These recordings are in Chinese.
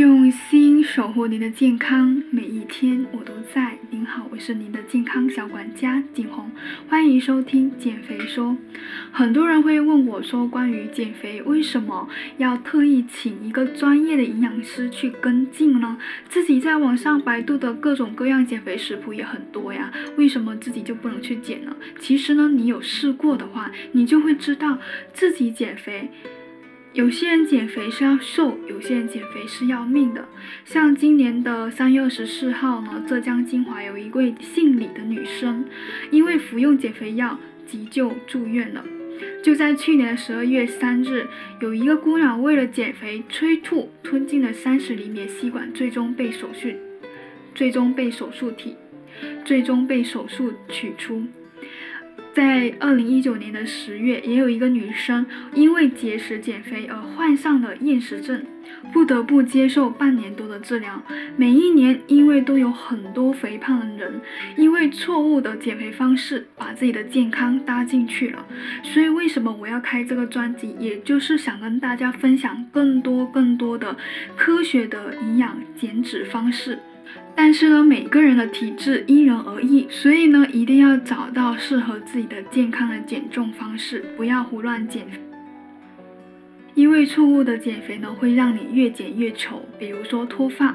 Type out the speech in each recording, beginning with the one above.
用心守护您的健康，每一天我都在。您好，我是您的健康小管家景红，欢迎收听减肥说。很多人会问我说，关于减肥，为什么要特意请一个专业的营养师去跟进呢？自己在网上百度的各种各样减肥食谱也很多呀，为什么自己就不能去减呢？其实呢，你有试过的话，你就会知道自己减肥。有些人减肥是要瘦，有些人减肥是要命的。像今年的三月二十四号呢，浙江金华有一位姓李的女生，因为服用减肥药急救住院了。就在去年的十二月三日，有一个姑娘为了减肥催吐，吞进了三十厘米吸管，最终被手术，最终被手术体，最终被手术取出。在二零一九年的十月，也有一个女生因为节食减肥而患上了厌食症，不得不接受半年多的治疗。每一年，因为都有很多肥胖的人因为错误的减肥方式把自己的健康搭进去了。所以，为什么我要开这个专辑？也就是想跟大家分享更多更多的科学的营养减脂方式。但是呢，每个人的体质因人而异，所以呢，一定要找到适合自己的健康的减重方式，不要胡乱减。因为错误的减肥呢，会让你越减越丑，比如说脱发。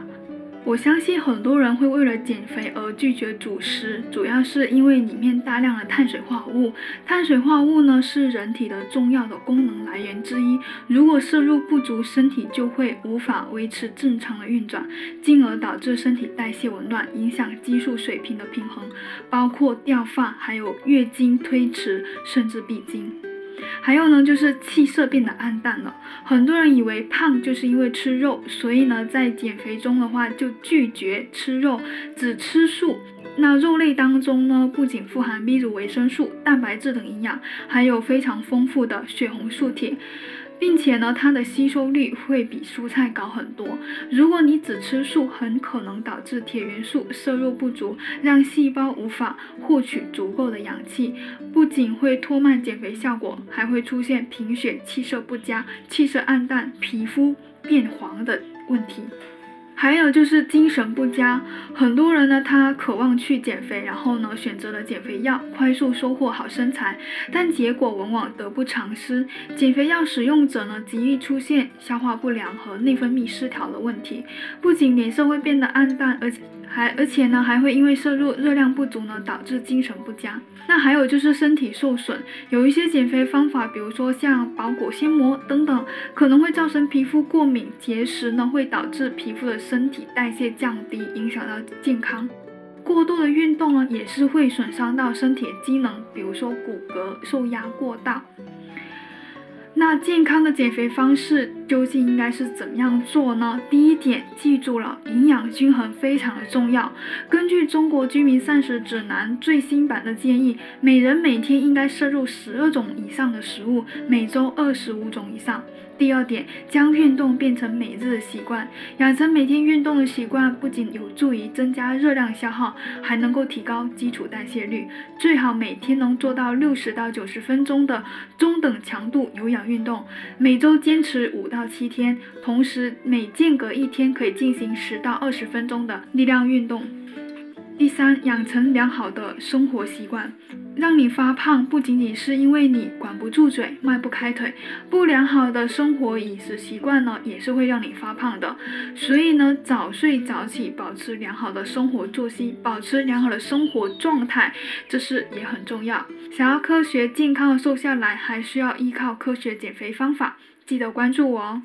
我相信很多人会为了减肥而拒绝主食，主要是因为里面大量的碳水化合物。碳水化合物呢是人体的重要的功能来源之一，如果摄入不足，身体就会无法维持正常的运转，进而导致身体代谢紊乱，影响激素水平的平衡，包括掉发，还有月经推迟，甚至闭经。还有呢，就是气色变得暗淡了。很多人以为胖就是因为吃肉，所以呢，在减肥中的话就拒绝吃肉，只吃素。那肉类当中呢，不仅富含 B 族维生素、蛋白质等营养，还有非常丰富的血红素铁。并且呢，它的吸收率会比蔬菜高很多。如果你只吃素，很可能导致铁元素摄入不足，让细胞无法获取足够的氧气，不仅会拖慢减肥效果，还会出现贫血、气色不佳、气色暗淡、皮肤变黄的问题。还有就是精神不佳，很多人呢，他渴望去减肥，然后呢，选择了减肥药，快速收获好身材，但结果往往得不偿失。减肥药使用者呢，极易出现消化不良和内分泌失调的问题，不仅脸色会变得暗淡，而且。还而且呢，还会因为摄入热量不足呢，导致精神不佳。那还有就是身体受损，有一些减肥方法，比如说像保果纤膜等等，可能会造成皮肤过敏。节食呢，会导致皮肤的身体代谢降低，影响到健康。过度的运动呢，也是会损伤到身体的机能，比如说骨骼受压过大。那健康的减肥方式究竟应该是怎么样做呢？第一点，记住了，营养均衡非常的重要。根据中国居民膳食指南最新版的建议，每人每天应该摄入十二种以上的食物，每周二十五种以上。第二点，将运动变成每日的习惯，养成每天运动的习惯，不仅有助于增加热量消耗，还能够提高基础代谢率。最好每天能做到六十到九十分钟的中等强度有氧运动，每周坚持五到到七天，同时每间隔一天可以进行十到二十分钟的力量运动。第三，养成良好的生活习惯。让你发胖不仅仅是因为你管不住嘴、迈不开腿，不良好的生活饮食习惯呢，也是会让你发胖的。所以呢，早睡早起，保持良好的生活作息，保持良好的生活状态，这是也很重要。想要科学健康的瘦下来，还需要依靠科学减肥方法，记得关注我哦。